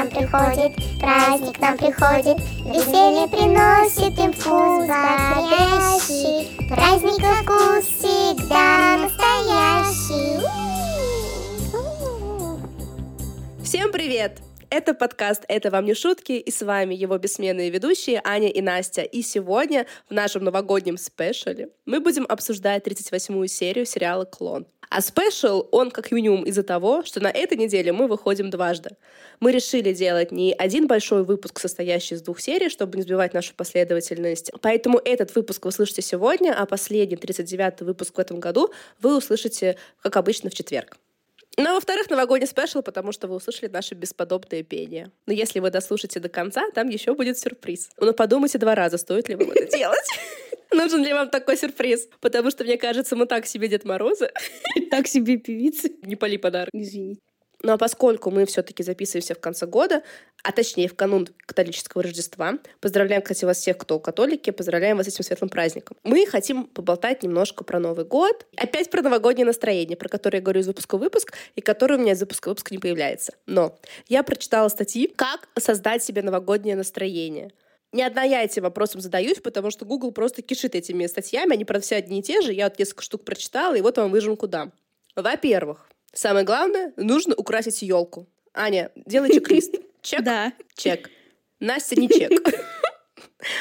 нам приходит, праздник нам приходит, веселье приносит им вкус бодрящий. Праздника вкус всегда настоящий. Всем привет! Это подкаст «Это вам не шутки» и с вами его бессменные ведущие Аня и Настя. И сегодня в нашем новогоднем спешале мы будем обсуждать 38-ю серию сериала «Клон». А спешл, он как минимум из-за того, что на этой неделе мы выходим дважды. Мы решили делать не один большой выпуск, состоящий из двух серий, чтобы не сбивать нашу последовательность. Поэтому этот выпуск вы услышите сегодня, а последний, 39-й выпуск в этом году, вы услышите, как обычно, в четверг. Ну, а во-вторых, новогодний спешл, потому что вы услышали наше бесподобное пение. Но если вы дослушаете до конца, там еще будет сюрприз. Но подумайте два раза, стоит ли вам это делать. Нужен ли вам такой сюрприз? Потому что, мне кажется, мы так себе Дед Морозы. Так себе певицы. Не поли подарок. Извините. Ну а поскольку мы все-таки записываемся в конце года, а точнее в канун католического Рождества, поздравляем, кстати, вас всех, кто католики, поздравляем вас с этим светлым праздником. Мы хотим поболтать немножко про Новый год, опять про новогоднее настроение, про которое я говорю из выпуска в выпуск, и которое у меня из выпуска в выпуск не появляется. Но я прочитала статьи «Как создать себе новогоднее настроение». Не одна я этим вопросом задаюсь, потому что Google просто кишит этими статьями, они, правда, все одни и те же. Я вот несколько штук прочитала, и вот вам выжимку дам. Во-первых, Самое главное, нужно украсить елку. Аня, делай чек-лист. Чек? Да. Чек. Настя не чек.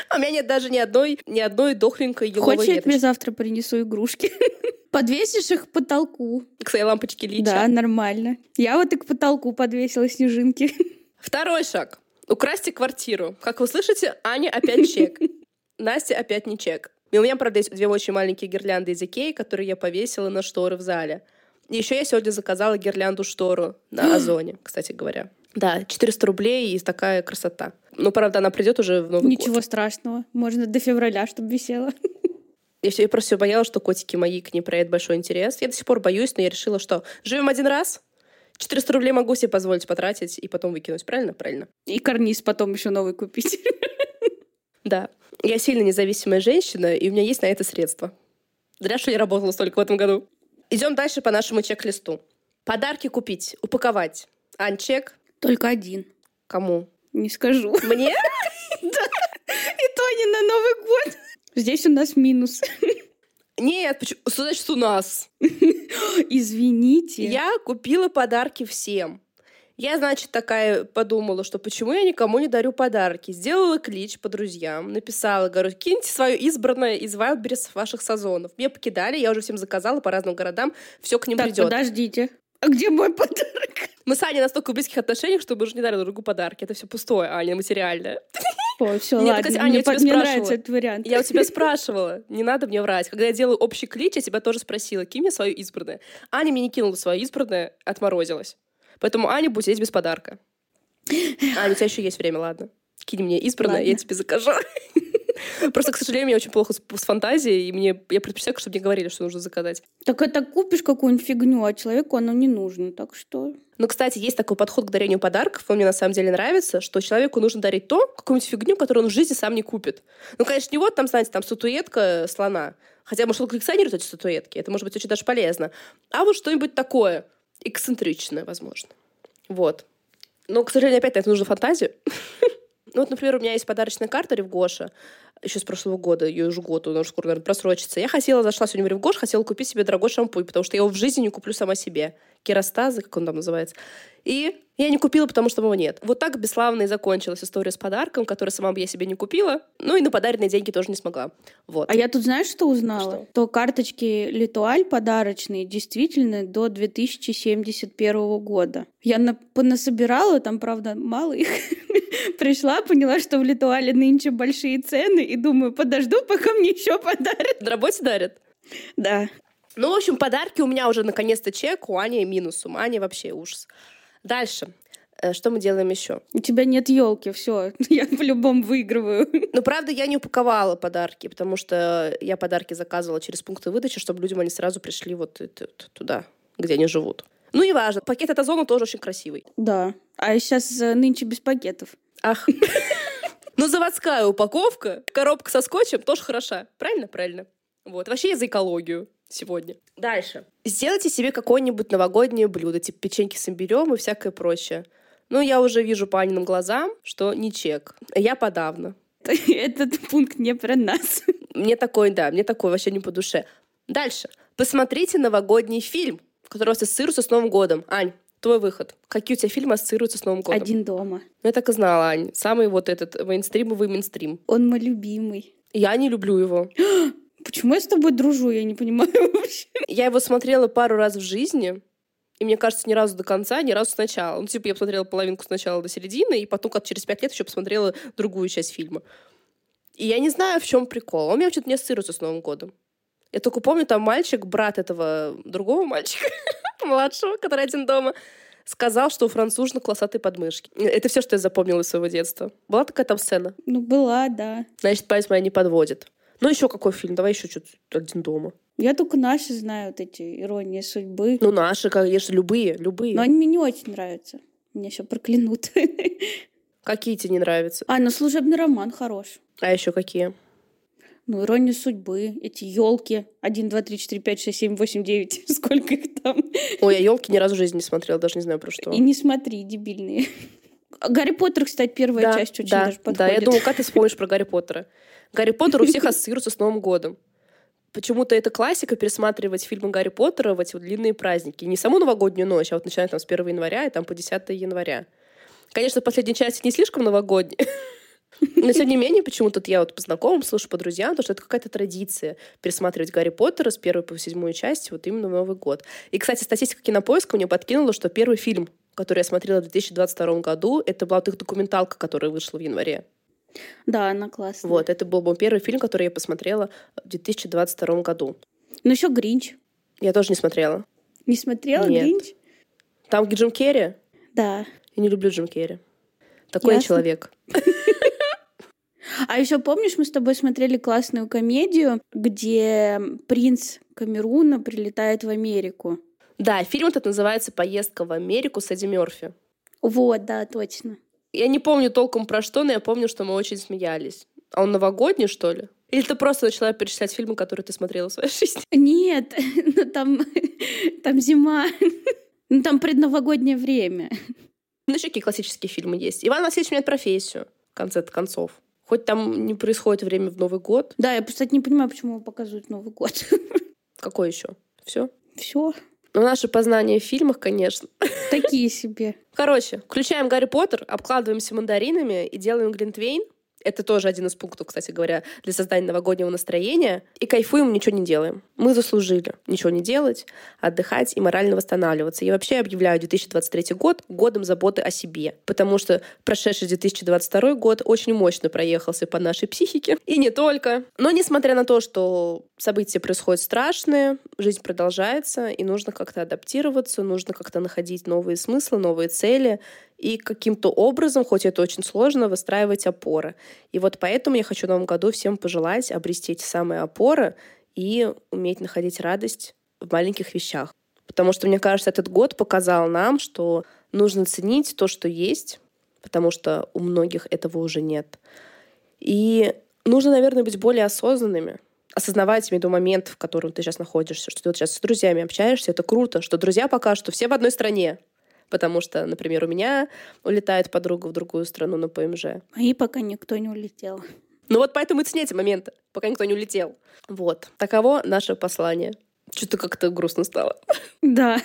А у меня нет даже ни одной, ни одной дохленькой еловой Хочешь, я веточки. тебе завтра принесу игрушки? Подвесишь их к потолку. К своей лампочке Лича. Да, нормально. Я вот и к потолку подвесила снежинки. Второй шаг. Украсьте квартиру. Как вы слышите, Аня опять чек. Настя опять не чек. И у меня, правда, есть две очень маленькие гирлянды из Икеи, которые я повесила на шторы в зале. Еще я сегодня заказала гирлянду штору на Озоне, кстати говоря. Да, 400 рублей и такая красота. Ну, правда, она придет уже в Новый Ничего год. страшного. Можно до февраля, чтобы висела. Я, все, я просто боялась, что котики мои к ней проявят большой интерес. Я до сих пор боюсь, но я решила, что живем один раз, 400 рублей могу себе позволить потратить и потом выкинуть. Правильно? Правильно. И карниз потом еще новый купить. Да. Я сильно независимая женщина, и у меня есть на это средства. Зря, что я работала столько в этом году. Идем дальше по нашему чек-листу. Подарки купить, упаковать. Ань, чек. Только один. Кому? Не скажу. Мне? И то не на Новый год. Здесь у нас минус. Нет, почему? Что значит у нас? Извините. Я купила подарки всем. Я, значит, такая подумала, что почему я никому не дарю подарки. Сделала клич по друзьям, написала, говорю, киньте свое избранное из Wildberries ваших сезонов. Мне покидали, я уже всем заказала по разным городам, все к ним Так, придет. подождите. А где мой подарок? Мы с Аней настолько в близких отношениях, что мы уже не дарим друг другу подарки. Это все пустое, Аня, материальное. Ой, все, Нет, ладно. кстати, Аня, мне я мне нравится этот вариант. Я у тебя спрашивала, не надо мне врать. Когда я делаю общий клич, я тебя тоже спросила, кинь мне свое избранное. Аня мне не кинула свое избранное, отморозилась. Поэтому Аня будет сидеть без подарка. Аня, у тебя еще есть время, ладно. Кинь мне избранное, я тебе закажу. Просто, к сожалению, я очень плохо с, с фантазией, и мне я предпочитаю, чтобы мне говорили, что нужно заказать. Так это купишь какую-нибудь фигню, а человеку оно не нужно. Так что Ну, кстати, есть такой подход к дарению подарков, он мне на самом деле нравится, что человеку нужно дарить то, какую-нибудь фигню, которую он в жизни сам не купит. Ну, конечно, не вот там, знаете, там статуэтка слона, хотя, может, он коллекционирует эти статуэтки, это может быть очень даже полезно, а вот что-нибудь такое, эксцентричное, возможно. Вот. Но, к сожалению, опять на это нужно фантазию. Ну, вот, например, у меня есть подарочная карта Ревгоша, еще с прошлого года, ее уже год, она уже скоро, наверное, просрочится. Я хотела, зашла сегодня в Ревгош, хотела купить себе дорогой шампунь, потому что я его в жизни не куплю сама себе. Керастазы, как он там называется. И я не купила, потому что его нет. Вот так бесславно и закончилась история с подарком, который сама бы я себе не купила. Ну и на подаренные деньги тоже не смогла. Вот. А я тут знаешь, что узнала? Что? То карточки Литуаль подарочные действительно до 2071 года. Я на, понасобирала, там, правда, мало их. Пришла, поняла, что в Литуале нынче большие цены, и думаю, подожду, пока мне еще подарят. На работе дарят? Да. Ну, в общем, подарки у меня уже наконец-то чек, у Ани минус, у Ани вообще ужас. Дальше. Э, Что мы делаем еще? У тебя нет елки, все, я по-любому выигрываю. Ну, правда, я не упаковала подарки, потому что я подарки заказывала через пункты выдачи, чтобы людям они сразу пришли вот туда, где они живут. Ну, и важно. Пакет от Озона тоже очень красивый. Да. А сейчас нынче без пакетов. Ах. Ну, заводская упаковка, коробка со скотчем тоже хороша. Правильно? Правильно. Вот. Вообще я за экологию сегодня. Дальше. Сделайте себе какое-нибудь новогоднее блюдо, типа печеньки с имбирем и всякое прочее. Ну, я уже вижу по Аниным глазам, что не чек. Я подавно. Этот пункт не про нас. Мне такой, да, мне такой вообще не по душе. Дальше. Посмотрите новогодний фильм, который ассоциируется с Новым годом. Ань, твой выход. Какие у тебя фильмы ассоциируются с Новым годом? Один дома. Ну, я так и знала, Ань. Самый вот этот мейнстримовый мейнстрим. Он мой любимый. Я не люблю его. Почему я с тобой дружу, я не понимаю вообще. Я его смотрела пару раз в жизни, и мне кажется, ни разу до конца, ни разу сначала. Ну, типа, я посмотрела половинку сначала до середины, и потом как через пять лет еще посмотрела другую часть фильма. И я не знаю, в чем прикол. Он мне вообще-то не ассоциируется с Новым годом. Я только помню, там мальчик, брат этого другого мальчика, младшего, который один дома, сказал, что у француженок классатые подмышки. Это все, что я запомнила из своего детства. Была такая там сцена? Ну, была, да. Значит, память моя не подводит. Ну, еще какой фильм? Давай еще что-то один дома. Я только наши знаю, вот эти иронии судьбы. Ну, наши, конечно, любые, любые. Но они мне не очень нравятся. Меня еще проклянут. Какие тебе не нравятся? А, ну служебный роман хорош. А еще какие? Ну, ирония судьбы, эти елки. 1, 2, 3, 4, 5, 6, 7, 8, 9. Сколько их там? Ой, я елки ни разу в жизни не смотрела, даже не знаю про что. И не смотри, дебильные. Гарри Поттер, кстати, первая да, часть очень да, даже подходит. Да, я думаю, как ты вспомнишь про Гарри Поттера? Гарри Поттер у всех ассоциируется с Новым годом. Почему-то это классика пересматривать фильмы Гарри Поттера в эти вот длинные праздники. Не саму новогоднюю ночь, а вот начиная там с 1 января и там по 10 января. Конечно, последняя часть не слишком новогодняя, но тем не менее, почему-то я вот по знакомым слышу, по друзьям, потому что это какая-то традиция пересматривать Гарри Поттера с первой по седьмую часть вот именно в Новый год. И, кстати, статистика кинопоиска мне подкинула, что первый фильм, который я смотрела в 2022 году, это была вот их документалка, которая вышла в январе. Да, она классная. Вот, это был мой первый фильм, который я посмотрела в 2022 году. Ну, еще Гринч. Я тоже не смотрела. Не смотрела Нет. Гринч? Там где Джим Керри? Да. Я не люблю Джим Керри. Такой Ясно. человек. А еще помнишь, мы с тобой смотрели классную комедию, где принц Камеруна прилетает в Америку. Да, фильм этот называется «Поездка в Америку» с Эдди Мерфи. Вот, да, точно. Я не помню толком про что, но я помню, что мы очень смеялись. А он новогодний, что ли? Или ты просто начала перечислять фильмы, которые ты смотрела в своей жизни? Нет, ну там, там зима. Ну там предновогоднее время. Ну, еще какие классические фильмы есть. Иван Васильевич меняет профессию, в конце концов. Хоть там не происходит время в Новый год. Да, я просто не понимаю, почему его показывают Новый год. Какой еще? Все? Все. Ну, наше познание в фильмах, конечно. Такие себе. Короче, включаем Гарри Поттер, обкладываемся мандаринами и делаем глинтвейн. Это тоже один из пунктов, кстати говоря, для создания новогоднего настроения. И кайфуем, ничего не делаем. Мы заслужили ничего не делать, отдыхать и морально восстанавливаться. Я вообще объявляю 2023 год годом заботы о себе, потому что прошедший 2022 год очень мощно проехался по нашей психике. И не только. Но несмотря на то, что события происходят страшные, жизнь продолжается, и нужно как-то адаптироваться, нужно как-то находить новые смыслы, новые цели, и каким-то образом, хоть это очень сложно, выстраивать опоры. И вот поэтому я хочу в новом году всем пожелать обрести эти самые опоры и уметь находить радость в маленьких вещах. Потому что, мне кажется, этот год показал нам, что нужно ценить то, что есть, потому что у многих этого уже нет. И нужно, наверное, быть более осознанными, осознавать, виду момент, в котором ты сейчас находишься, что ты вот сейчас с друзьями общаешься, это круто, что друзья пока что все в одной стране, потому что, например, у меня улетает подруга в другую страну на ПМЖ. И пока никто не улетел. Ну вот поэтому и цените моменты, пока никто не улетел. Вот. Таково наше послание. Что-то как-то грустно стало. Да,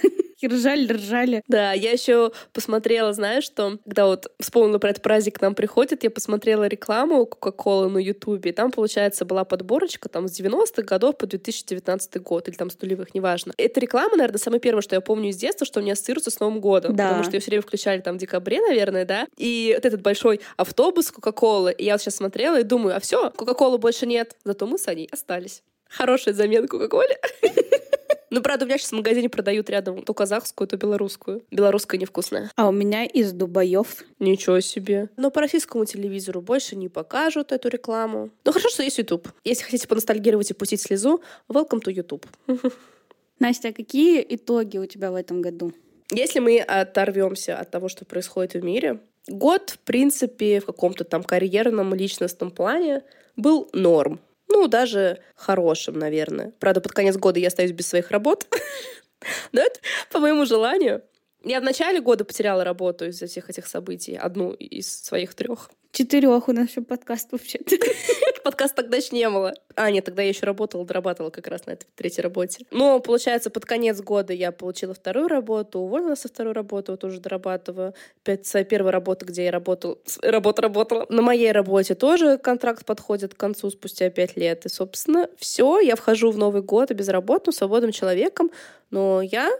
и ржали, ржали. Да, я еще посмотрела, знаешь, что, когда вот вспомнила про этот праздник к нам приходит, я посмотрела рекламу Кока-Колы на Ютубе, и там, получается, была подборочка там с 90-х годов по 2019 год, или там с нулевых, неважно. Эта реклама, наверное, самое первое, что я помню из детства, что у меня ассоциируется с Новым годом, Да. потому что ее все время включали там в декабре, наверное, да, и вот этот большой автобус Кока-Колы, и я вот сейчас смотрела и думаю, а все, Кока-Колы больше нет, зато мы с Аней остались. Хорошая замена Кока-Коле. Ну, правда, у меня сейчас в магазине продают рядом то казахскую, то белорусскую. Белорусская невкусная. А у меня из Дубаев. Ничего себе. Но по российскому телевизору больше не покажут эту рекламу. Ну, хорошо, что есть YouTube. Если хотите поностальгировать и пустить слезу, welcome to YouTube. Настя, а какие итоги у тебя в этом году? Если мы оторвемся от того, что происходит в мире, год, в принципе, в каком-то там карьерном, личностном плане был норм. Ну, даже хорошим, наверное. Правда, под конец года я остаюсь без своих работ. Но это по моему желанию. Я в начале года потеряла работу из-за всех этих событий. Одну из своих трех. Четырех у нас еще подкаст вообще-то. Подкаст тогда еще не было. А, нет, тогда я еще работала, дорабатывала как раз на этой третьей работе. Но, получается, под конец года я получила вторую работу, уволилась со второй работы, вот уже дорабатываю. Опять своя первая работа, где я работала, работа работала. На моей работе тоже контракт подходит к концу спустя пять лет. И, собственно, все, я вхожу в Новый год безработным, свободным человеком, но я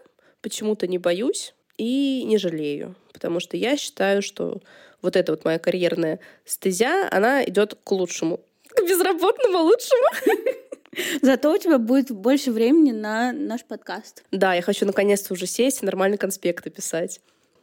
почему-то не боюсь и не жалею, потому что я считаю, что вот эта вот моя карьерная стезя, она идет к лучшему. К безработному лучшему. Зато у тебя будет больше времени на наш подкаст. Да, я хочу наконец-то уже сесть и нормальный конспекты писать.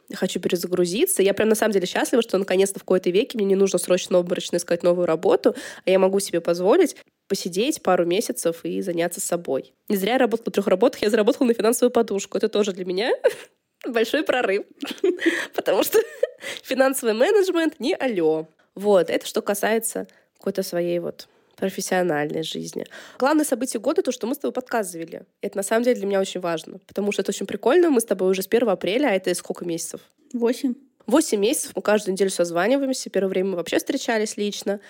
Я хочу перезагрузиться. Я прям на самом деле счастлива, что наконец-то в какой-то веке мне не нужно срочно обморочно искать новую работу, а я могу себе позволить посидеть пару месяцев и заняться собой. Не зря я работала в трех работах, я заработала на финансовую подушку. Это тоже для меня большой прорыв. Потому что финансовый менеджмент не алё. Вот, это что касается какой-то своей вот профессиональной жизни. Главное событие года — то, что мы с тобой подкаст завели. Это на самом деле для меня очень важно, потому что это очень прикольно. Мы с тобой уже с 1 апреля, а это сколько месяцев? Восемь. Восемь месяцев мы каждую неделю созваниваемся. Первое время мы вообще встречались лично.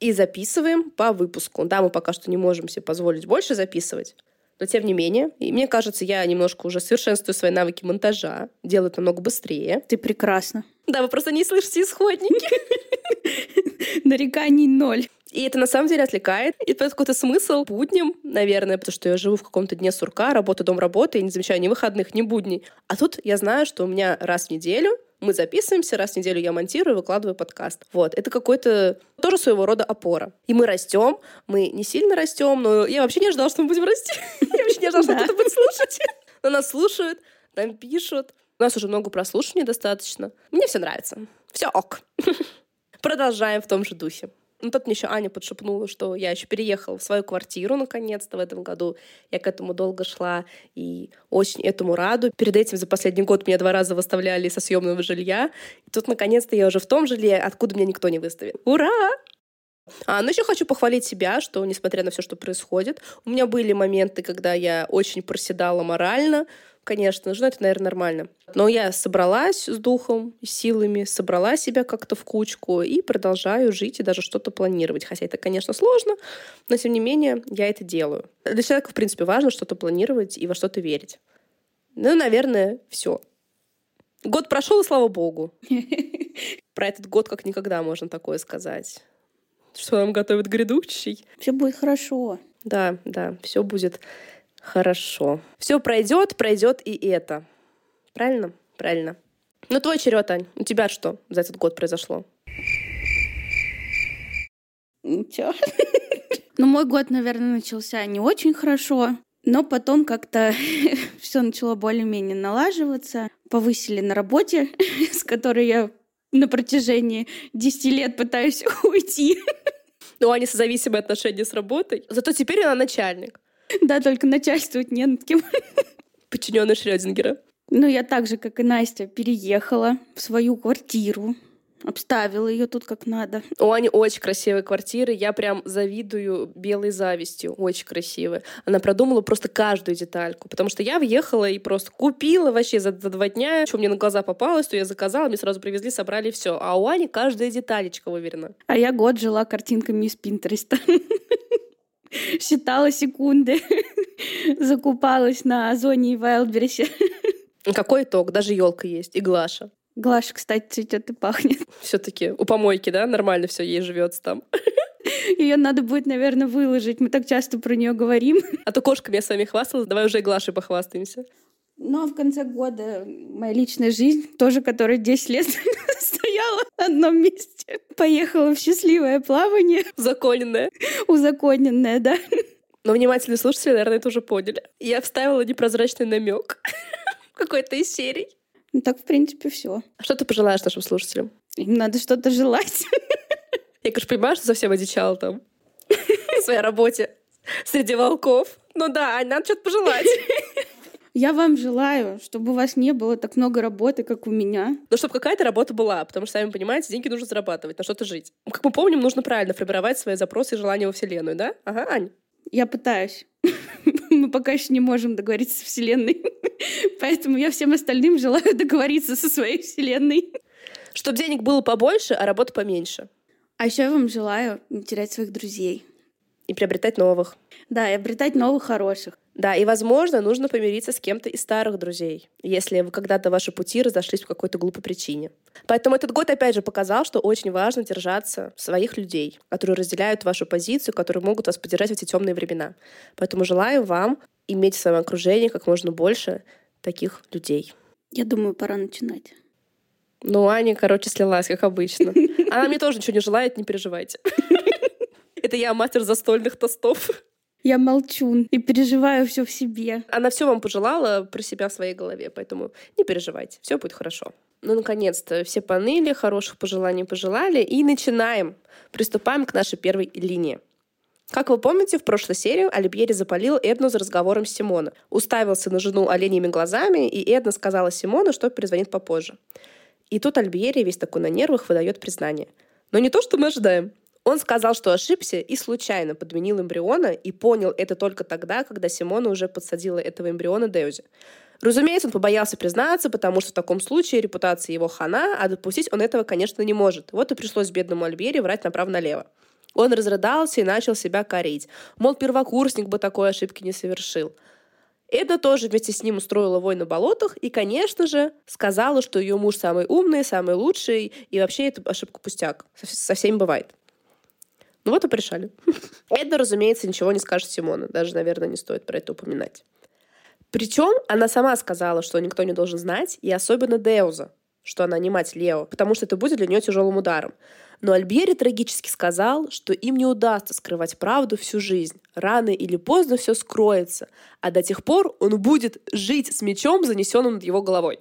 И записываем по выпуску. Да, мы пока что не можем себе позволить больше записывать, но тем не менее, и мне кажется, я немножко уже совершенствую свои навыки монтажа, делаю это намного быстрее. Ты прекрасно. Да, вы просто не слышите исходники. Нареканий ноль. И это на самом деле отвлекает. И это какой-то смысл будням, наверное, потому что я живу в каком-то дне сурка, работа, дом, работа, и не замечаю ни выходных, ни будней. А тут я знаю, что у меня раз в неделю мы записываемся, раз в неделю я монтирую, выкладываю подкаст. Вот. Это какой-то тоже своего рода опора. И мы растем, мы не сильно растем, но я вообще не ожидала, что мы будем расти. Я вообще не ожидала, что кто-то будет слушать. Но нас слушают, нам пишут. У нас уже много прослушиваний достаточно. Мне все нравится. Все ок. Продолжаем в том же духе. Ну, тут мне еще Аня подшепнула, что я еще переехала в свою квартиру наконец-то в этом году. Я к этому долго шла и очень этому раду. Перед этим за последний год меня два раза выставляли со съемного жилья. И тут наконец-то я уже в том жилье, откуда меня никто не выставил. Ура! А, ну еще хочу похвалить себя, что несмотря на все, что происходит, у меня были моменты, когда я очень проседала морально, конечно же, но это, наверное, нормально. Но я собралась с духом, силами, собрала себя как-то в кучку и продолжаю жить и даже что-то планировать. Хотя это, конечно, сложно, но тем не менее я это делаю. Для человека, в принципе, важно что-то планировать и во что-то верить. Ну, наверное, все. Год прошел, и слава богу. Про этот год как никогда можно такое сказать. Что нам готовит грядущий? Все будет хорошо. Да, да, все будет Хорошо. Все пройдет, пройдет и это. Правильно? Правильно. Ну, твой черед, Ань. У тебя что за этот год произошло? Ничего. Ну, мой год, наверное, начался не очень хорошо, но потом как-то все начало более-менее налаживаться. Повысили на работе, с которой я на протяжении 10 лет пытаюсь уйти. Ну, они созависимые отношения с работой. Зато теперь она начальник. Да, только начальствовать не над кем. Подчиненный Шрёдингера. Ну, я так же, как и Настя, переехала в свою квартиру. Обставила ее тут как надо. У Ани очень красивые квартиры. Я прям завидую белой завистью. Очень красивые. Она продумала просто каждую детальку. Потому что я въехала и просто купила вообще за, за два дня. Что мне на глаза попалось, то я заказала, мне сразу привезли, собрали все. А у Ани каждая деталечка выверена. А я год жила картинками из Пинтереста. считала секунды, закупалась на Озоне и Вайлдберрисе. Какой итог? Даже елка есть и Глаша. Глаша, кстати, цветет и пахнет. Все-таки у помойки, да, нормально все ей живется там. Ее надо будет, наверное, выложить. Мы так часто про нее говорим. А то кошками я с вами хвасталась, давай уже и Глашей похвастаемся. Ну, а в конце года моя личная жизнь, тоже которая 10 лет стояла на одном месте, поехала в счастливое плавание. Узаконенное. Узаконенное, да. Но внимательные слушатели, наверное, это уже поняли. Я вставила непрозрачный намек какой-то из серий. Ну, так, в принципе, все. А что ты пожелаешь нашим слушателям? Им надо что-то желать. Я, конечно, понимаю, что совсем одичала там в своей работе среди волков. Ну да, надо что-то пожелать. Я вам желаю, чтобы у вас не было так много работы, как у меня. Ну, чтобы какая-то работа была, потому что, сами понимаете, деньги нужно зарабатывать, на что-то жить. Как мы помним, нужно правильно формировать свои запросы и желания во Вселенную, да? Ага, Ань? Я пытаюсь. Мы пока еще не можем договориться с Вселенной. Поэтому я всем остальным желаю договориться со своей Вселенной. Чтобы денег было побольше, а работы поменьше. А еще я вам желаю не терять своих друзей. И приобретать новых. Да, и обретать новых хороших. Да, и, возможно, нужно помириться с кем-то из старых друзей, если вы когда-то ваши пути разошлись по какой-то глупой причине. Поэтому этот год, опять же, показал, что очень важно держаться своих людей, которые разделяют вашу позицию, которые могут вас поддержать в эти темные времена. Поэтому желаю вам иметь в своем окружении как можно больше таких людей. Я думаю, пора начинать. Ну, Аня, короче, слилась, как обычно. Она мне тоже ничего не желает, не переживайте. Это я мастер застольных тостов. Я молчу и переживаю все в себе. Она все вам пожелала про себя в своей голове, поэтому не переживайте, все будет хорошо. Ну, наконец-то, все поныли, хороших пожеланий пожелали, и начинаем. Приступаем к нашей первой линии. Как вы помните, в прошлой серии Альбьери запалил Эдну за разговором с Симона. Уставился на жену оленями глазами, и Эдна сказала Симону, что перезвонит попозже. И тут Альбьери, весь такой на нервах, выдает признание. Но не то, что мы ожидаем. Он сказал, что ошибся и случайно подменил эмбриона и понял это только тогда, когда Симона уже подсадила этого эмбриона Деузе. Разумеется, он побоялся признаться, потому что в таком случае репутация его хана, а допустить он этого, конечно, не может. Вот и пришлось бедному Альбери врать направо-налево. Он разрыдался и начал себя корить. Мол, первокурсник бы такой ошибки не совершил. Эда тоже вместе с ним устроила вой на болотах и, конечно же, сказала, что ее муж самый умный, самый лучший, и вообще это ошибка пустяк. Со всеми бывает. Ну вот и порешали. Эдна, разумеется, ничего не скажет Симона. Даже, наверное, не стоит про это упоминать. Причем она сама сказала, что никто не должен знать, и особенно Деуза, что она не мать Лео, потому что это будет для нее тяжелым ударом. Но Альбери трагически сказал, что им не удастся скрывать правду всю жизнь. Рано или поздно все скроется, а до тех пор он будет жить с мечом, занесенным над его головой.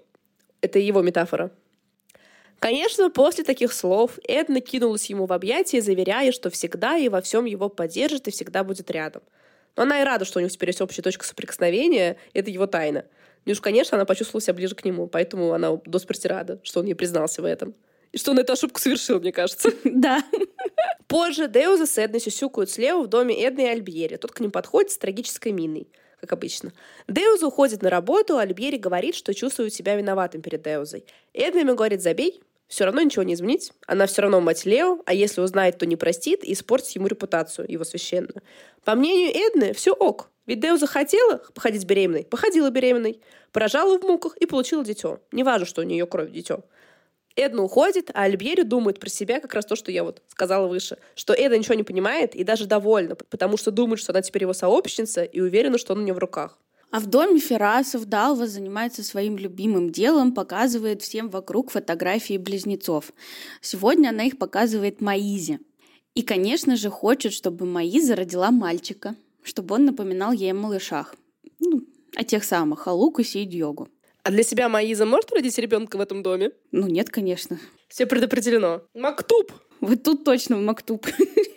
Это его метафора. Конечно, после таких слов Эдна кинулась ему в объятия, заверяя, что всегда и во всем его поддержит и всегда будет рядом. Но она и рада, что у них теперь есть общая точка соприкосновения, это его тайна. И уж, конечно, она почувствовала себя ближе к нему, поэтому она до смерти рада, что он ей признался в этом. И что он эту ошибку совершил, мне кажется. Да. Позже Деуза с Эдной сюсюкают слева в доме Эдны и Альбьери. Тот к ним подходит с трагической миной как обычно. Деуза уходит на работу, а Альбьери говорит, что чувствует себя виноватым перед Деузой. Эдна ему говорит «забей», все равно ничего не изменить. Она все равно мать Лео, а если узнает, то не простит и испортит ему репутацию, его священную. По мнению Эдны, все ок. Ведь Део захотела походить беременной, походила беременной, поражала в муках и получила дитё. Неважно, что у нее кровь дитё. Эдна уходит, а Альбьери думает про себя как раз то, что я вот сказала выше, что Эда ничего не понимает и даже довольна, потому что думает, что она теперь его сообщница и уверена, что он у нее в руках. А в доме Ферасов Далва занимается своим любимым делом, показывает всем вокруг фотографии близнецов. Сегодня она их показывает Маизе. И, конечно же, хочет, чтобы Маиза родила мальчика, чтобы он напоминал ей о малышах. Ну, о тех самых, о Лукасе и Дьогу. А для себя Маиза может родить ребенка в этом доме? Ну нет, конечно. Все предопределено. Мактуб! Вот тут точно Мактуб.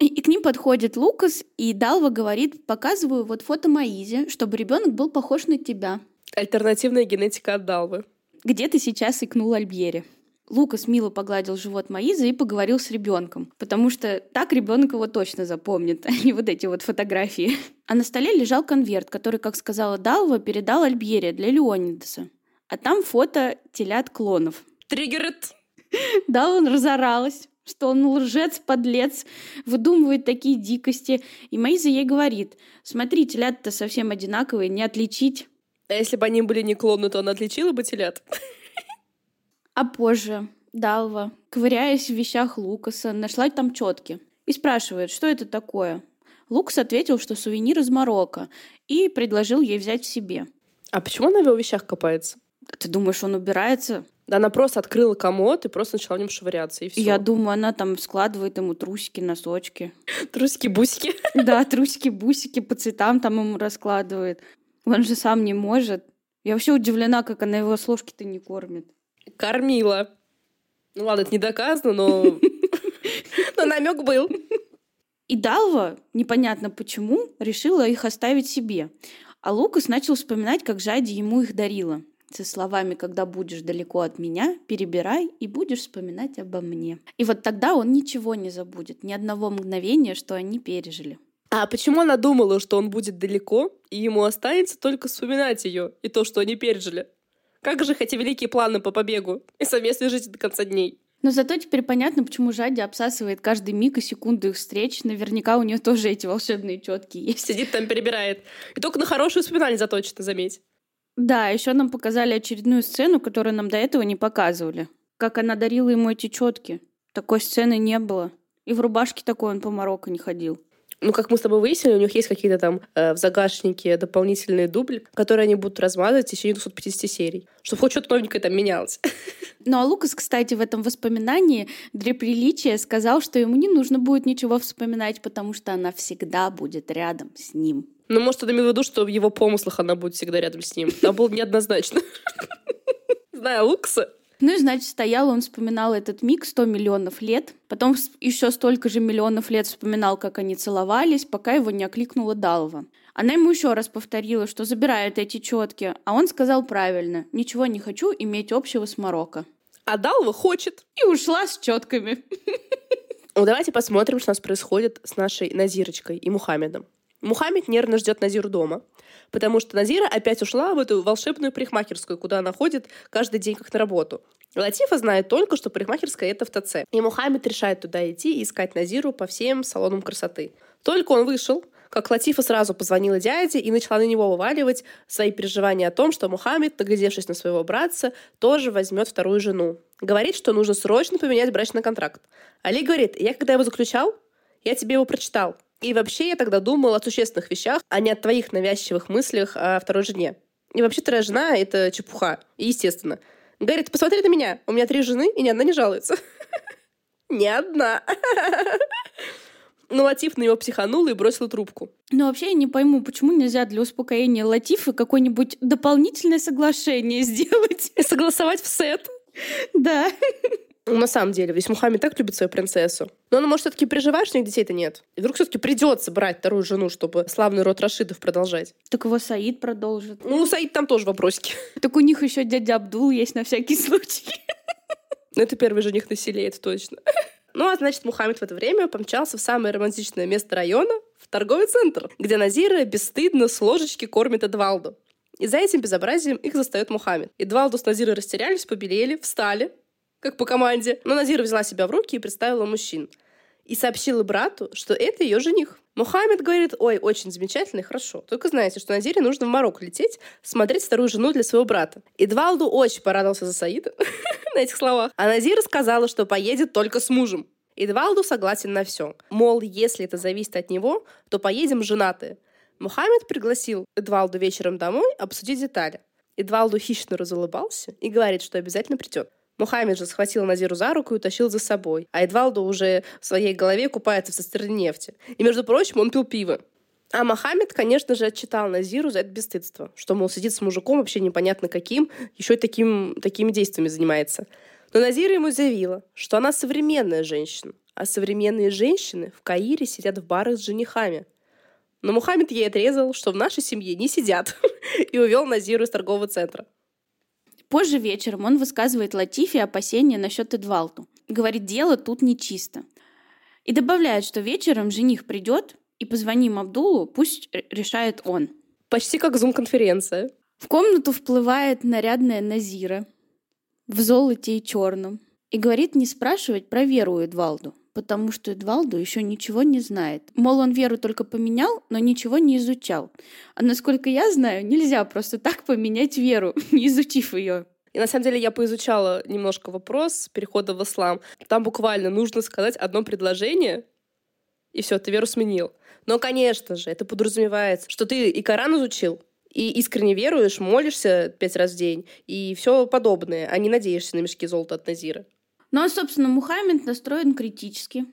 И к ним подходит Лукас, и Далва говорит, показываю вот фото Маизе, чтобы ребенок был похож на тебя. Альтернативная генетика от Далвы. Где ты сейчас икнул Альбьери? Лукас мило погладил живот Маизы и поговорил с ребенком, потому что так ребенок его точно запомнит, а не вот эти вот фотографии. А на столе лежал конверт, который, как сказала Далва, передал Альбьере для Леонидаса. А там фото телят-клонов. Триггерит! Да, он разоралась что он лжец, подлец, выдумывает такие дикости. И Маиза ей говорит, смотри, телят-то совсем одинаковые, не отличить. А если бы они были не клоны, то она отличила бы телят? А позже Далва, ковыряясь в вещах Лукаса, нашла там четки и спрашивает, что это такое. Лукас ответил, что сувенир из Марокко, и предложил ей взять в себе. А почему она в его вещах копается? Ты думаешь, он убирается? Да, она просто открыла комод и просто начала в нем швыряться, и все. Я думаю, она там складывает ему трусики, носочки. Трусики, бусики. Да, трусики, бусики по цветам там ему раскладывает. Он же сам не может. Я вообще удивлена, как она его с ложки-то не кормит. Кормила. Ну ладно, это не доказано, но... Но намек был. И Далва, непонятно почему, решила их оставить себе. А Лукас начал вспоминать, как Жади ему их дарила со словами «когда будешь далеко от меня, перебирай и будешь вспоминать обо мне». И вот тогда он ничего не забудет, ни одного мгновения, что они пережили. А почему она думала, что он будет далеко, и ему останется только вспоминать ее и то, что они пережили? Как же эти великие планы по побегу и совместной жизни до конца дней? Но зато теперь понятно, почему Жади обсасывает каждый миг и секунду их встреч. Наверняка у нее тоже эти волшебные четки есть. Сидит там, перебирает. И только на хорошие воспоминания заточено, заметь. Да, еще нам показали очередную сцену, которую нам до этого не показывали. Как она дарила ему эти четки. Такой сцены не было. И в рубашке такой он по Марокко не ходил ну, как мы с тобой выяснили, у них есть какие-то там э, в загашнике дополнительные дубли, которые они будут размазывать в течение 250 серий, чтобы хоть что-то новенькое там менялось. Ну а Лукас, кстати, в этом воспоминании для приличия сказал, что ему не нужно будет ничего вспоминать, потому что она всегда будет рядом с ним. Ну, может, он имел в виду, что в его помыслах она будет всегда рядом с ним. Там было неоднозначно. Знаю Лукаса, ну и, значит, стоял, он вспоминал этот миг 100 миллионов лет. Потом еще столько же миллионов лет вспоминал, как они целовались, пока его не окликнула Далва. Она ему еще раз повторила, что забирает эти четки, а он сказал правильно, ничего не хочу иметь общего с Марокко. А Далва хочет. И ушла с четками. Ну, давайте посмотрим, что у нас происходит с нашей Назирочкой и Мухаммедом. Мухаммед нервно ждет Назиру дома, потому что Назира опять ушла в эту волшебную парикмахерскую, куда она ходит каждый день как на работу. Латифа знает только, что парикмахерская — это в ТЦ. И Мухаммед решает туда идти и искать Назиру по всем салонам красоты. Только он вышел, как Латифа сразу позвонила дяде и начала на него вываливать свои переживания о том, что Мухаммед, наглядевшись на своего братца, тоже возьмет вторую жену. Говорит, что нужно срочно поменять брачный контракт. Али говорит, я когда его заключал, я тебе его прочитал. И вообще я тогда думал о существенных вещах, а не о твоих навязчивых мыслях о второй жене. И вообще вторая жена — это чепуха. И естественно. Говорит, посмотри на меня, у меня три жены, и ни одна не жалуется. Ни одна. Но Латиф на него психанул и бросил трубку. Ну, вообще я не пойму, почему нельзя для успокоения Латифа какое-нибудь дополнительное соглашение сделать? И согласовать в сет. Да. Ну, на самом деле, весь Мухаммед так любит свою принцессу. Но он, может, все-таки переживает, что у них детей-то нет. И вдруг все-таки придется брать вторую жену, чтобы славный род Рашидов продолжать. Так его Саид продолжит. Ну, Саид там тоже вопросики. Так у них еще дядя Абдул есть на всякий случай. Ну, это первый жених на селе, это точно. Ну, а значит, Мухаммед в это время помчался в самое романтичное место района, в торговый центр, где Назира бесстыдно с ложечки кормит Эдвалду. И за этим безобразием их застает Мухаммед. Эдвалду с Назирой растерялись, побелели, встали, как по команде. Но Назира взяла себя в руки и представила мужчин. И сообщила брату, что это ее жених. Мухаммед говорит, ой, очень замечательно и хорошо. Только знаете, что Назире нужно в Марокко лететь, смотреть вторую жену для своего брата. И Двалду очень порадовался за Саида на этих словах. А Назира сказала, что поедет только с мужем. И Двалду согласен на все. Мол, если это зависит от него, то поедем женатые. Мухаммед пригласил Эдвалду вечером домой обсудить детали. Эдвалду хищно разулыбался и говорит, что обязательно придет. Мухаммед же схватил Назиру за руку и утащил за собой, а Эдвалду уже в своей голове купается в цистерне нефти. И, между прочим, он пил пиво. А Мохаммед, конечно же, отчитал Назиру за это бесстыдство, что, мол, сидит с мужиком вообще непонятно каким, еще и таким, такими действиями занимается. Но Назира ему заявила, что она современная женщина, а современные женщины в Каире сидят в барах с женихами. Но Мухаммед ей отрезал, что в нашей семье не сидят, и увел Назиру из торгового центра. Позже вечером он высказывает Латифе опасения насчет Эдвалту. Говорит, дело тут нечисто. И добавляет, что вечером жених придет, и позвоним Абдулу, пусть решает он. Почти как зум-конференция. В комнату вплывает нарядная Назира в золоте и черном и говорит не спрашивать про веру Эдвалду, потому что Эдвалду еще ничего не знает. Мол, он веру только поменял, но ничего не изучал. А насколько я знаю, нельзя просто так поменять веру, не изучив ее. И на самом деле я поизучала немножко вопрос перехода в ислам. Там буквально нужно сказать одно предложение, и все, ты веру сменил. Но, конечно же, это подразумевается, что ты и Коран изучил, и искренне веруешь, молишься пять раз в день, и все подобное, а не надеешься на мешки золота от Назира. Ну а, собственно, Мухаммед настроен критически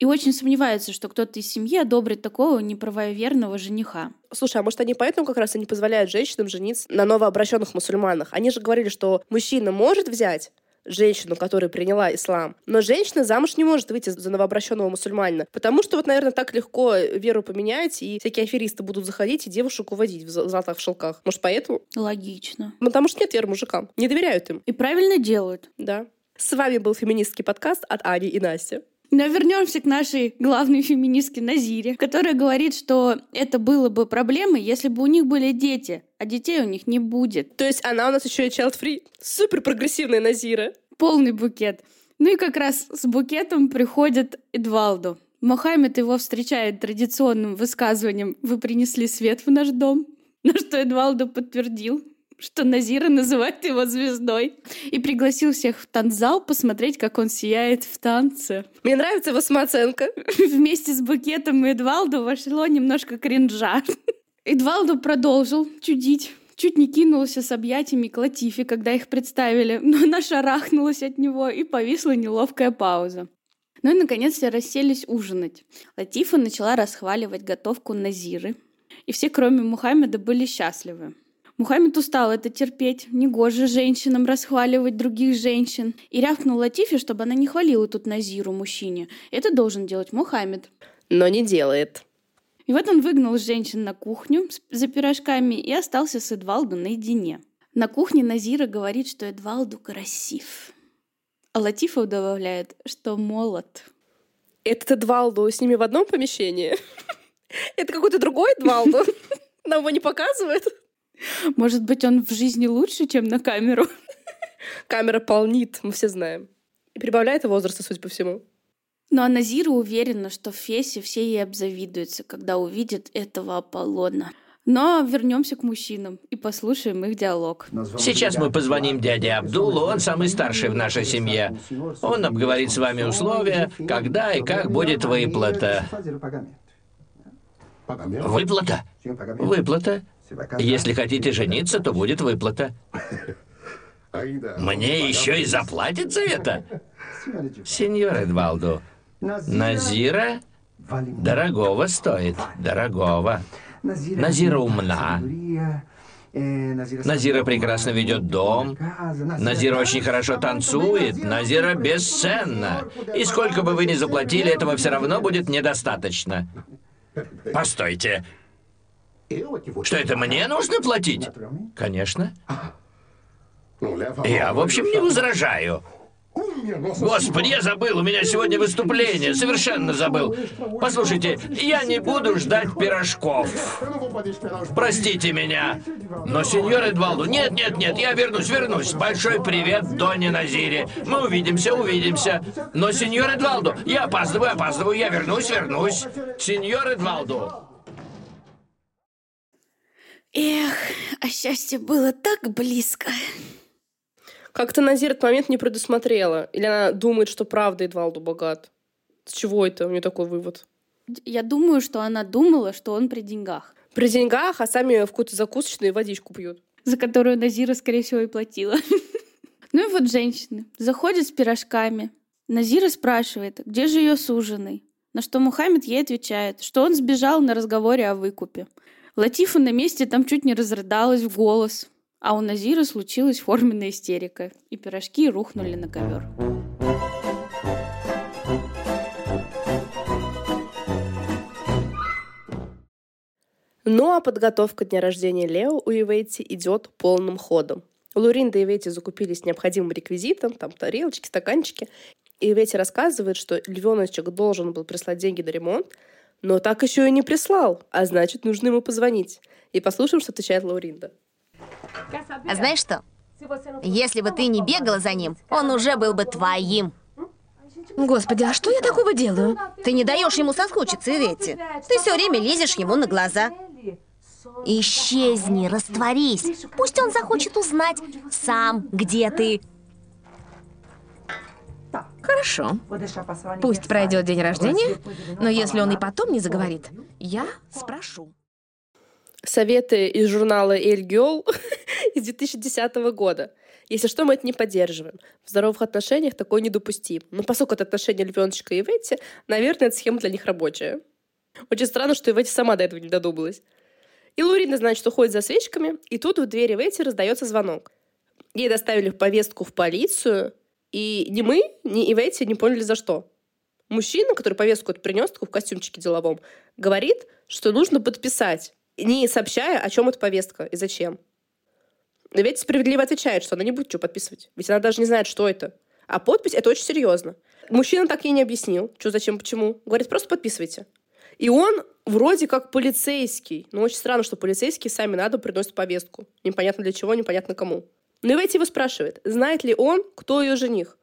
и очень сомневается, что кто-то из семьи одобрит такого неправоверного жениха. Слушай, а может они поэтому как раз и не позволяют женщинам жениться на новообращенных мусульманах? Они же говорили, что мужчина может взять женщину, которая приняла ислам. Но женщина замуж не может выйти за новообращенного мусульманина, потому что вот, наверное, так легко веру поменять, и всякие аферисты будут заходить и девушек уводить в золотых шелках. Может, поэтому? Логично. Потому что нет веры мужикам. Не доверяют им. И правильно делают. Да. С вами был феминистский подкаст от Ани и Насти. Но вернемся к нашей главной феминистке Назире, которая говорит, что это было бы проблемой, если бы у них были дети, а детей у них не будет. То есть она у нас еще и child-free. Супер прогрессивная Назира. Полный букет. Ну и как раз с букетом приходит Эдвалду. Мохаммед его встречает традиционным высказыванием «Вы принесли свет в наш дом», на что Эдвалду подтвердил, что Назира называет его звездой, и пригласил всех в танцзал посмотреть, как он сияет в танце. Мне нравится его самооценка. Вместе с букетом Эдвалду вошло немножко кринжа. Эдвалду продолжил чудить. Чуть не кинулся с объятиями к Латифе, когда их представили, но она шарахнулась от него, и повисла неловкая пауза. Ну и, наконец, все расселись ужинать. Латифа начала расхваливать готовку Назиры. И все, кроме Мухаммеда, были счастливы. Мухаммед устал это терпеть, негоже женщинам расхваливать других женщин, и рявкнул Латифе, чтобы она не хвалила тут Назиру, мужчине. Это должен делать Мухаммед. Но не делает. И вот он выгнал женщин на кухню за пирожками и остался с Эдвалду наедине. На кухне Назира говорит, что Эдвалду красив. А Латифа добавляет, что молод. Этот Эдвалду с ними в одном помещении? Это какой-то другой Эдвалду? Нам его не показывают? Может быть, он в жизни лучше, чем на камеру? Камера полнит, мы все знаем. И прибавляет возраста, судя по всему. Ну а Назира уверена, что в Фесе все ей обзавидуются, когда увидят этого Аполлона. Но вернемся к мужчинам и послушаем их диалог. Сейчас мы позвоним дяде Абдулу, он самый старший в нашей семье. Он обговорит с вами условия, когда и как будет выплата. Выплата? Выплата? Если хотите жениться, то будет выплата. Мне еще и заплатят за это? Сеньор Эдвалду, Назира дорогого стоит, дорогого. Назира умна. Назира прекрасно ведет дом. Назира очень хорошо танцует. Назира бесценна. И сколько бы вы ни заплатили, этого все равно будет недостаточно. Постойте. Что это мне нужно платить? Конечно. Я, в общем, не возражаю. Господи, я забыл, у меня сегодня выступление, совершенно забыл. Послушайте, я не буду ждать пирожков. Простите меня. Но, сеньор Эдвалду, нет, нет, нет, я вернусь, вернусь. Большой привет Доне Назире. Мы увидимся, увидимся. Но, сеньор Эдвалду, я опаздываю, опаздываю, я вернусь, вернусь. Сеньор Эдвалду. Эх, а счастье было так близко. Как-то Назир этот момент не предусмотрела. Или она думает, что правда Эдвалду богат. С чего это? У нее такой вывод. Я думаю, что она думала, что он при деньгах. При деньгах, а сами в какую-то закусочную водичку пьют. За которую Назира, скорее всего, и платила. Ну и вот женщины заходят с пирожками. Назира спрашивает, где же ее суженый? На что Мухаммед ей отвечает, что он сбежал на разговоре о выкупе. Латифа на месте там чуть не разрыдалась в голос. А у Назира случилась форменная истерика, и пирожки рухнули на ковер. Ну а подготовка дня рождения Лео у Ивейти идет полным ходом. Луринда и Ивети закупились необходимым реквизитом, там тарелочки, стаканчики. И Ивети рассказывает, что львеночек должен был прислать деньги на ремонт, но так еще и не прислал, а значит, нужно ему позвонить. И послушаем, что отвечает Лауринда. А знаешь что? Если бы ты не бегала за ним, он уже был бы твоим. Господи, а что я такого делаю? Ты не даешь ему соскучиться, Иветти. Ты все время лезешь ему на глаза. Исчезни, растворись. Пусть он захочет узнать сам, где ты. Хорошо. Пусть пройдет день рождения, но если он и потом не заговорит, я спрошу. Советы из журнала «Эль Гёл» из 2010 года. Если что, мы это не поддерживаем. В здоровых отношениях такое недопустимо. Но поскольку это отношения львеночка и Ветти, наверное, эта схема для них рабочая. Очень странно, что Ветти сама до этого не додумалась. И Лурина знает, что ходит за свечками, и тут в двери Ветти раздается звонок. Ей доставили повестку в полицию, и ни мы, ни Иветти не поняли, за что. Мужчина, который повестку принес, такой в костюмчике деловом, говорит, что нужно подписать, не сообщая, о чем эта повестка и зачем. Но ведь справедливо отвечает, что она не будет что подписывать. Ведь она даже не знает, что это. А подпись — это очень серьезно. Мужчина так ей не объяснил, что, зачем, почему. Говорит, просто подписывайте. И он вроде как полицейский. Но очень странно, что полицейские сами надо приносят повестку. Непонятно для чего, непонятно кому. Но Ивейти его спрашивает, знает ли он, кто ее жених.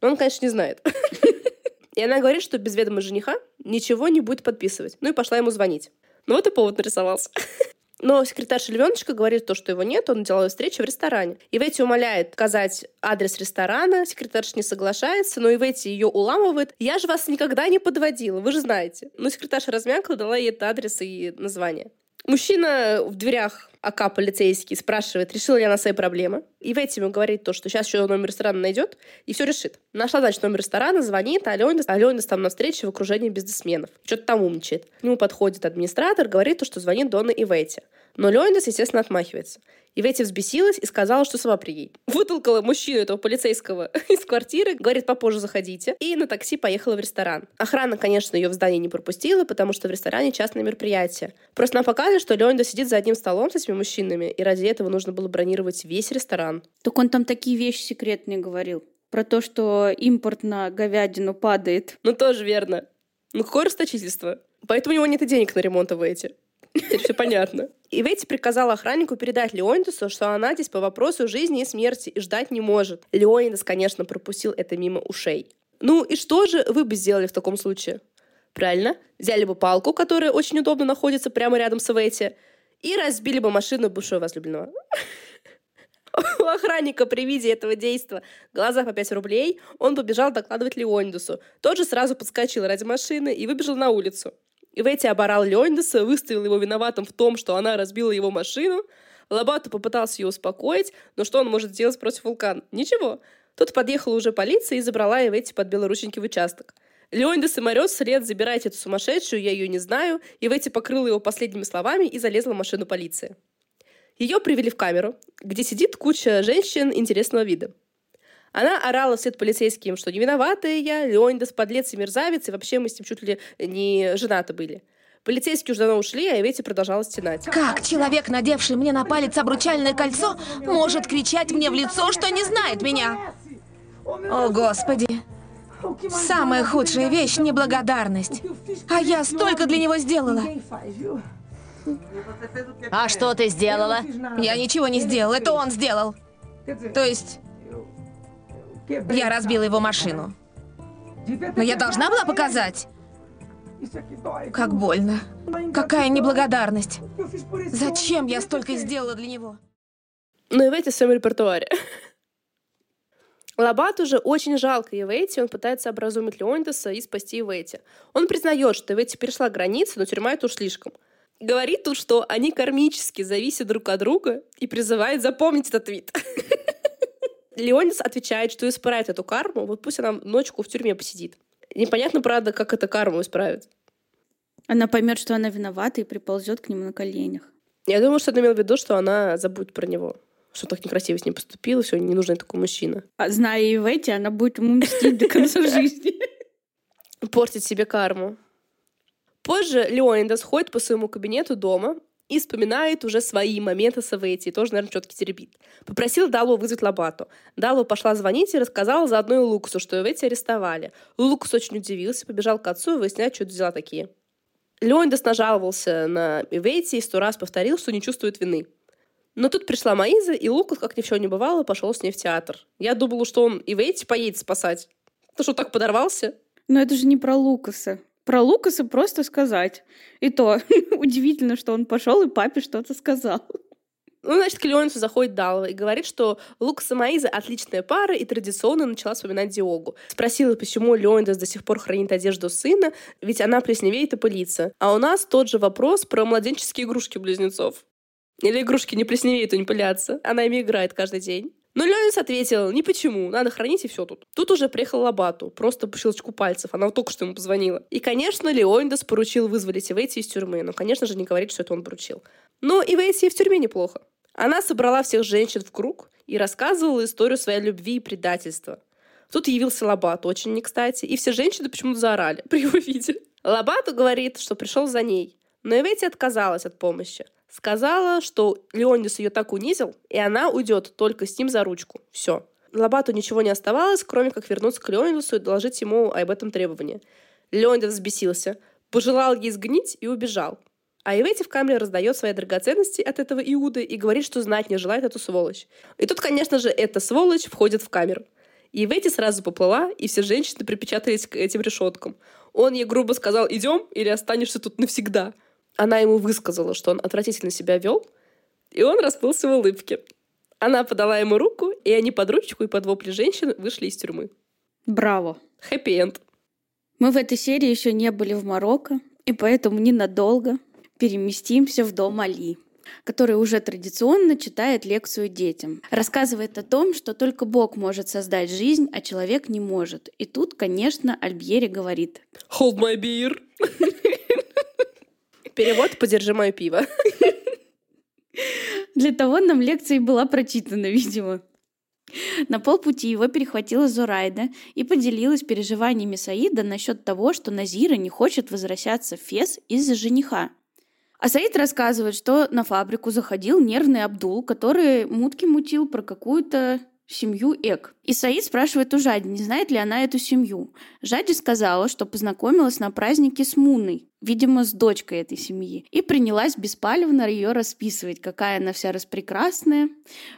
Но он, конечно, не знает. И она говорит, что без ведома жениха ничего не будет подписывать. Ну и пошла ему звонить. Ну вот и повод нарисовался. Но секретарша Львеночка говорит то, что его нет, он делает встречу в ресторане. И Ветти умоляет сказать адрес ресторана, секретарша не соглашается, но и Ветти ее уламывает. «Я же вас никогда не подводила, вы же знаете». Но секретарша размякла, дала ей этот адрес и название. Мужчина в дверях АК полицейский спрашивает, решила ли она свои проблемы. И в ему говорит то, что сейчас еще номер ресторана найдет и все решит. Нашла, значит, номер ресторана, звонит, а Аленис, Аленис там на встрече в окружении бизнесменов. Что-то там умничает. К нему подходит администратор, говорит то, что звонит Дона Ивете. Но Леонидас, естественно, отмахивается. И Ветти взбесилась и сказала, что сама приедет. Вытолкала мужчину этого полицейского из квартиры, говорит, попозже заходите, и на такси поехала в ресторан. Охрана, конечно, ее в здании не пропустила, потому что в ресторане частное мероприятие. Просто нам показали, что Леонида сидит за одним столом с этими мужчинами, и ради этого нужно было бронировать весь ресторан. Так он там такие вещи секретные говорил. Про то, что импорт на говядину падает. Ну, тоже верно. Ну, какое расточительство. Поэтому у него нет и денег на ремонт в эти. Теперь все понятно. И Ветти приказала охраннику передать Леонидасу, что она здесь по вопросу жизни и смерти и ждать не может. Леонидас, конечно, пропустил это мимо ушей. Ну и что же вы бы сделали в таком случае? Правильно, взяли бы палку, которая очень удобно находится прямо рядом с Ветти, и разбили бы машину бывшего возлюбленного. У охранника при виде этого действа глаза по 5 рублей, он побежал докладывать Леонидусу. Тот же сразу подскочил ради машины и выбежал на улицу. Ветти оборал Леонидаса, выставил его виноватым в том, что она разбила его машину. Лобато попытался ее успокоить, но что он может сделать против вулкана? Ничего. Тут подъехала уже полиция и забрала Иветти под белорученьки в участок. И Морёс вслед «Забирайте эту сумасшедшую, я ее не знаю», и Ветти покрыла его последними словами и залезла в машину полиции. Ее привели в камеру, где сидит куча женщин интересного вида. Она орала вслед полицейским, что не виноватая я, Леонидас подлец и мерзавец, и вообще мы с ним чуть ли не женаты были. Полицейские уже давно ушли, а Эвети продолжала стенать. Как человек, надевший мне на палец обручальное кольцо, может кричать мне в лицо, что не знает меня? О, Господи! Самая худшая вещь — неблагодарность. А я столько для него сделала. А что ты сделала? Я ничего не сделал, это он сделал. То есть, я разбила его машину. Но я должна была показать. Как больно. Какая неблагодарность. Зачем я столько сделала для него? Ну и в эти своем репертуаре. Лабат уже очень жалко Ивети, он пытается образумить Леонидаса и спасти Ивети. Он признает, что Ивети перешла границы, но тюрьма это уж слишком. Говорит тут, что они кармически зависят друг от друга и призывает запомнить этот вид. Леонис отвечает, что исправит эту карму, вот пусть она ночку в тюрьме посидит. Непонятно, правда, как эта карму исправит. Она поймет, что она виновата и приползет к нему на коленях. Я думаю, что она имела в виду, что она забудет про него. Что так некрасиво с ним поступила, все, не нужен такой мужчина. А зная и в эти, она будет ему мстить до конца жизни. Портить себе карму. Позже Леонидас ходит по своему кабинету дома и вспоминает уже свои моменты с Авети, тоже, наверное, четко теребит. Попросил Далу вызвать Лобату. Дала пошла звонить и рассказала заодно и Лукасу, что Авети арестовали. Лукас очень удивился, побежал к отцу и выяснять, что это дела такие. Леонидас нажаловался на Ивети и сто раз повторил, что не чувствует вины. Но тут пришла Маиза, и Лукас, как ни в чем не бывало, пошел с ней в театр. Я думала, что он Ивети поедет спасать. Ты что, так подорвался? Но это же не про Лукаса. Про Лукаса просто сказать. И то удивительно, что он пошел и папе что-то сказал. Ну, значит, к Леонису заходит Далова и говорит, что Лукас и Маиза отличная пара, и традиционно начала вспоминать Диогу. Спросила, почему Леонидас до сих пор хранит одежду сына, ведь она плесневеет и пылится. А у нас тот же вопрос про младенческие игрушки близнецов. Или игрушки не плесневеют и не пылятся. Она ими играет каждый день. Но Леонис ответил, ни почему, надо хранить и все тут. Тут уже приехал Лобату, просто по щелчку пальцев, она только что ему позвонила. И, конечно, Леонидас поручил вызволить Ивейти из тюрьмы, но, конечно же, не говорит, что это он поручил. Но Ивейти в тюрьме неплохо. Она собрала всех женщин в круг и рассказывала историю своей любви и предательства. Тут явился Лобату, очень не кстати, и все женщины почему-то заорали при его виде. Лобату говорит, что пришел за ней, но Ивети отказалась от помощи. Сказала, что Леонидас ее так унизил, и она уйдет только с ним за ручку. Все. Лобату ничего не оставалось, кроме как вернуться к Леонидусу и доложить ему об этом требовании. Леонидас взбесился, пожелал ей сгнить и убежал. А Ивети в камере раздает свои драгоценности от этого Иуды и говорит, что знать не желает эту сволочь. И тут, конечно же, эта сволочь входит в камеру. И Ивети сразу поплыла, и все женщины припечатались к этим решеткам. Он ей грубо сказал «идем» или «останешься тут навсегда». Она ему высказала, что он отвратительно себя вел, и он расплылся в улыбке. Она подала ему руку, и они под ручку и под вопли женщин вышли из тюрьмы. Браво. Хэппи-энд. Мы в этой серии еще не были в Марокко, и поэтому ненадолго переместимся в дом Али который уже традиционно читает лекцию детям. Рассказывает о том, что только Бог может создать жизнь, а человек не может. И тут, конечно, Альбьери говорит. Hold my beer. Перевод «Подержи мое пиво». Для того нам лекция и была прочитана, видимо. На полпути его перехватила Зурайда и поделилась переживаниями Саида насчет того, что Назира не хочет возвращаться в Фес из-за жениха. А Саид рассказывает, что на фабрику заходил нервный Абдул, который мутки мутил про какую-то семью Эк. И Саид спрашивает у Жади, не знает ли она эту семью. Жади сказала, что познакомилась на празднике с Муной, видимо, с дочкой этой семьи, и принялась беспалевно ее расписывать, какая она вся распрекрасная,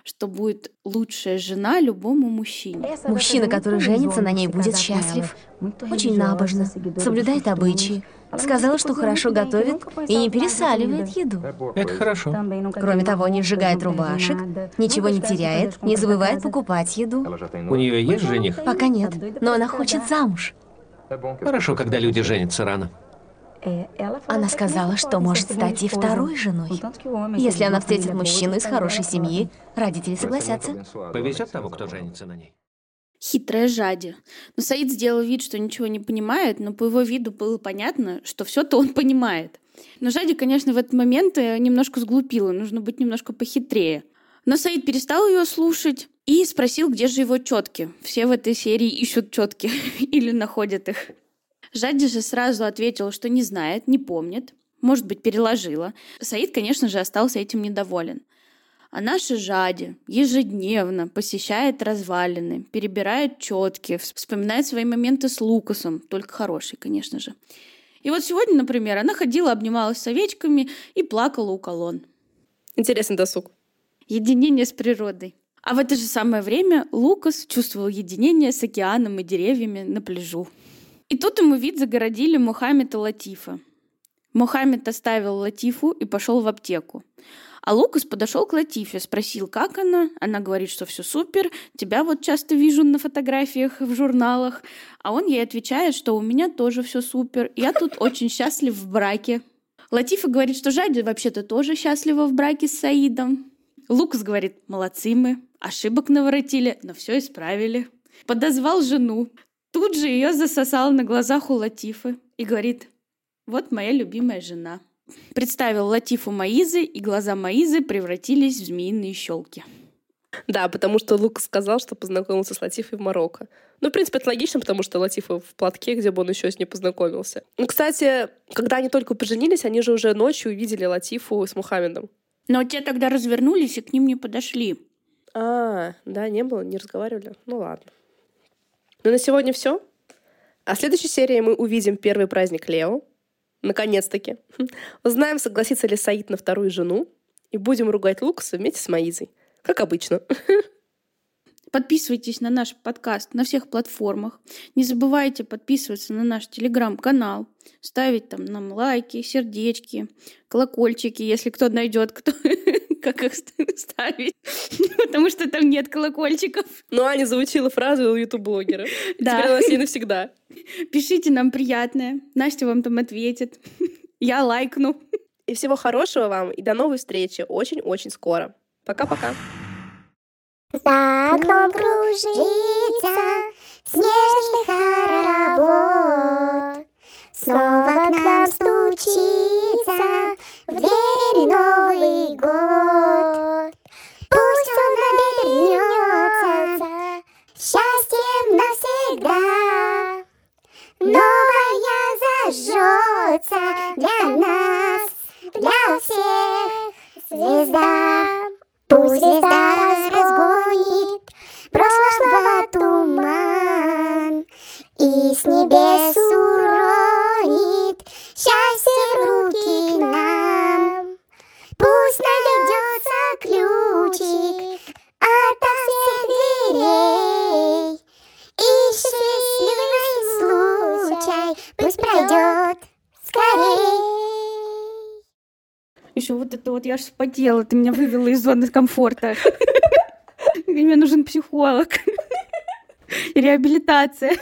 что будет лучшая жена любому мужчине. Мужчина, который женится на ней, будет счастлив. Очень набожно, соблюдает обычаи. Сказала, что хорошо готовит и не пересаливает еду. Это хорошо. Кроме того, не сжигает рубашек, ничего не теряет, не забывает покупать еду. У нее есть жених? Пока нет, но она хочет замуж. Хорошо, когда люди женятся рано. Она сказала, что может стать и второй женой. Если она встретит мужчину из хорошей семьи, родители согласятся. Повезет тому, кто женится на ней. Хитрая Жади. Но Саид сделал вид, что ничего не понимает, но по его виду было понятно, что все-то он понимает. Но Жади, конечно, в этот момент немножко сглупила, нужно быть немножко похитрее. Но Саид перестал ее слушать и спросил, где же его четки. Все в этой серии ищут четки или находят их. Жади же сразу ответил, что не знает, не помнит, может быть, переложила. Саид, конечно же, остался этим недоволен. А наша Жади ежедневно посещает развалины, перебирает четки, вспоминает свои моменты с Лукасом, только хороший, конечно же. И вот сегодня, например, она ходила, обнималась с овечками и плакала у колонн. Интересный досуг. Единение с природой. А в это же самое время Лукас чувствовал единение с океаном и деревьями на пляжу. И тут ему вид загородили Мухаммед и Латифа. Мухаммед оставил Латифу и пошел в аптеку. А Лукас подошел к Латифе, спросил, как она. Она говорит, что все супер, тебя вот часто вижу на фотографиях в журналах. А он ей отвечает, что у меня тоже все супер, я тут очень счастлив в браке. Латифа говорит, что Жади вообще-то тоже счастлива в браке с Саидом. Лукас говорит, молодцы мы, ошибок наворотили, но все исправили. Подозвал жену. Тут же ее засосал на глазах у Латифы и говорит, вот моя любимая жена. Представил Латифу Маизы, и глаза Маизы превратились в змеиные щелки. Да, потому что Лук сказал, что познакомился с Латифой в Марокко. Ну, в принципе, это логично, потому что Латифа в платке, где бы он еще с ней познакомился. Ну, кстати, когда они только поженились, они же уже ночью увидели Латифу с Мухаммедом. Но те тогда развернулись и к ним не подошли. А, да, не было, не разговаривали. Ну ладно. Ну, на сегодня все. А в следующей серии мы увидим первый праздник Лео, Наконец-таки. Узнаем, согласится ли Саид на вторую жену. И будем ругать Лукаса вместе с Маизой. Как обычно. Подписывайтесь на наш подкаст на всех платформах. Не забывайте подписываться на наш телеграм-канал, ставить там нам лайки, сердечки, колокольчики, если кто найдет, кто как их ставить, потому что там нет колокольчиков. Ну, Аня заучила фразу у ютуб-блогера. Да. Теперь она с ней навсегда. Пишите нам приятное. Настя вам там ответит. Я лайкну. И всего хорошего вам, и до новой встречи очень-очень скоро. Пока-пока. За окном кружится снежный хоровод. Снова к нам стучится в двери Новый год. остается для нас, для всех звезда. Пусть звезда разгонит прошлого туман и с небес уронит счастье в руки нам. Пусть найдется ключик Еще вот это вот я аж вспотела, ты меня вывела из зоны комфорта. Мне нужен психолог. Реабилитация.